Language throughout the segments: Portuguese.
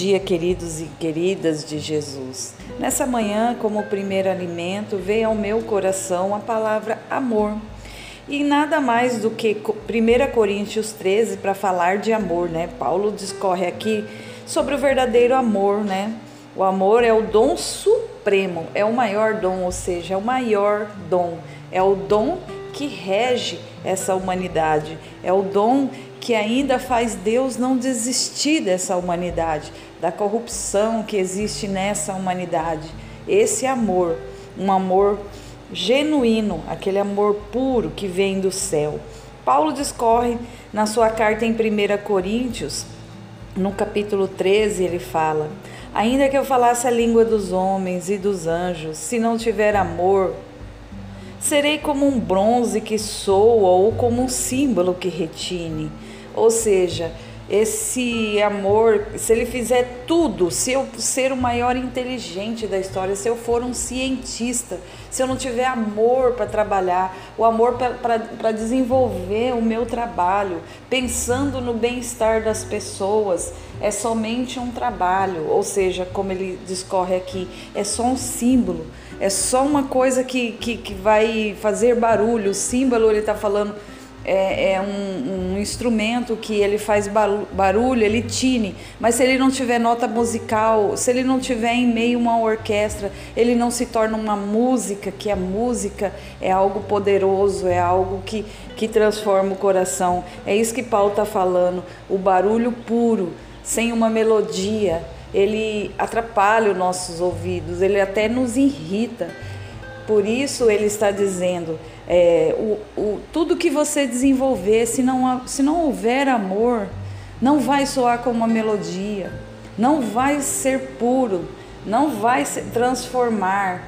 dia, queridos e queridas de Jesus. Nessa manhã, como primeiro alimento, veio ao meu coração a palavra amor. E nada mais do que 1 Coríntios 13 para falar de amor, né? Paulo discorre aqui sobre o verdadeiro amor, né? O amor é o dom supremo, é o maior dom, ou seja, é o maior dom, é o dom que rege essa humanidade, é o dom que ainda faz Deus não desistir dessa humanidade, da corrupção que existe nessa humanidade. Esse amor, um amor genuíno, aquele amor puro que vem do céu. Paulo discorre na sua carta em 1 Coríntios, no capítulo 13, ele fala: Ainda que eu falasse a língua dos homens e dos anjos, se não tiver amor, serei como um bronze que soa ou como um símbolo que retine. Ou seja, esse amor, se ele fizer tudo, se eu ser o maior inteligente da história, se eu for um cientista, se eu não tiver amor para trabalhar, o amor para desenvolver o meu trabalho, pensando no bem-estar das pessoas, é somente um trabalho, ou seja, como ele discorre aqui, é só um símbolo, é só uma coisa que, que, que vai fazer barulho. O símbolo, ele está falando é, é um, um, instrumento que ele faz barulho, ele tine, mas se ele não tiver nota musical, se ele não tiver em meio uma orquestra, ele não se torna uma música, que a música é algo poderoso, é algo que, que transforma o coração. É isso que Paulo está falando, o barulho puro, sem uma melodia, ele atrapalha os nossos ouvidos, ele até nos irrita. Por isso ele está dizendo, é, o, o, tudo que você desenvolver, se não, se não houver amor, não vai soar como uma melodia, não vai ser puro, não vai se transformar.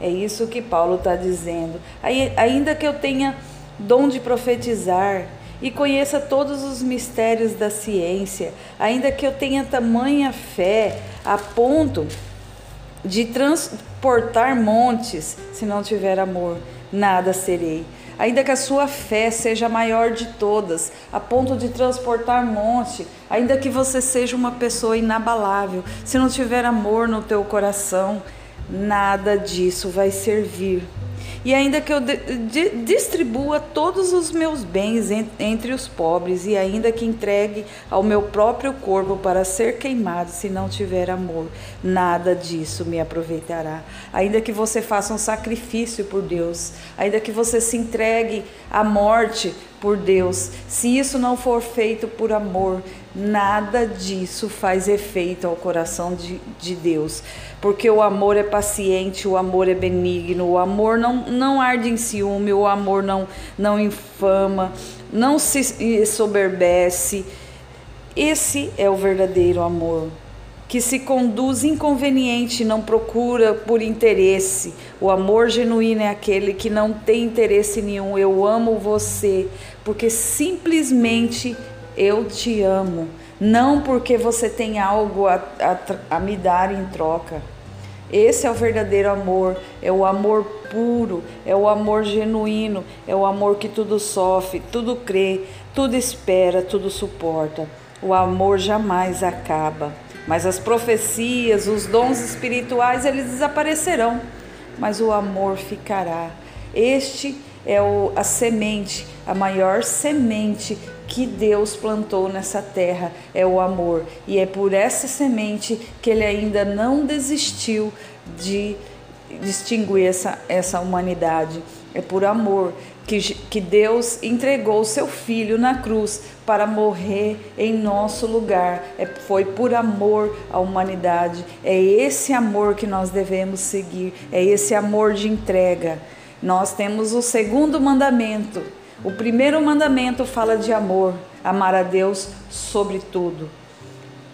É isso que Paulo está dizendo. Aí, ainda que eu tenha dom de profetizar e conheça todos os mistérios da ciência, ainda que eu tenha tamanha fé a ponto de transportar montes, se não tiver amor, nada serei. Ainda que a sua fé seja a maior de todas, a ponto de transportar monte, ainda que você seja uma pessoa inabalável, se não tiver amor no teu coração, nada disso vai servir e ainda que eu distribua todos os meus bens entre os pobres, e ainda que entregue ao meu próprio corpo para ser queimado, se não tiver amor, nada disso me aproveitará. Ainda que você faça um sacrifício por Deus, ainda que você se entregue à morte por Deus, se isso não for feito por amor, nada disso faz efeito ao coração de, de Deus. Porque o amor é paciente, o amor é benigno, o amor não, não arde em ciúme, o amor não, não infama, não se soberbece. Esse é o verdadeiro amor, que se conduz inconveniente, não procura por interesse. O amor genuíno é aquele que não tem interesse nenhum. Eu amo você, porque simplesmente eu te amo não porque você tem algo a, a, a, me dar em troca. Esse é o verdadeiro amor, é o amor puro, é o amor genuíno, é o amor que tudo sofre, tudo crê, tudo espera, tudo suporta. O amor jamais acaba, mas as profecias, os dons espirituais, eles desaparecerão, mas o amor ficará. Este é o, a semente, a maior semente que Deus plantou nessa terra é o amor. E é por essa semente que ele ainda não desistiu de distinguir essa, essa humanidade. É por amor que, que Deus entregou o seu filho na cruz para morrer em nosso lugar. É, foi por amor à humanidade. É esse amor que nós devemos seguir. É esse amor de entrega. Nós temos o segundo mandamento o primeiro mandamento fala de amor, amar a Deus sobre tudo.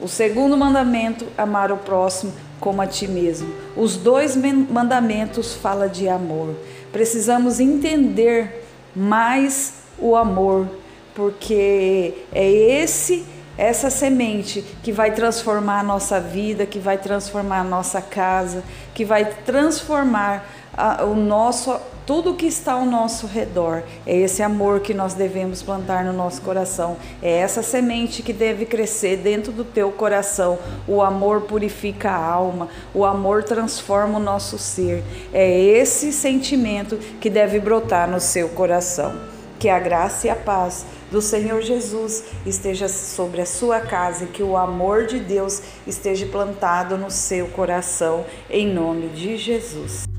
O segundo mandamento, amar o próximo como a ti mesmo. Os dois mandamentos falam de amor. Precisamos entender mais o amor, porque é esse essa semente que vai transformar a nossa vida, que vai transformar a nossa casa, que vai transformar a, o nosso tudo que está ao nosso redor. É esse amor que nós devemos plantar no nosso coração. É essa semente que deve crescer dentro do teu coração. O amor purifica a alma, o amor transforma o nosso ser. É esse sentimento que deve brotar no seu coração. Que a graça e a paz do Senhor Jesus esteja sobre a sua casa e que o amor de Deus esteja plantado no seu coração, em nome de Jesus.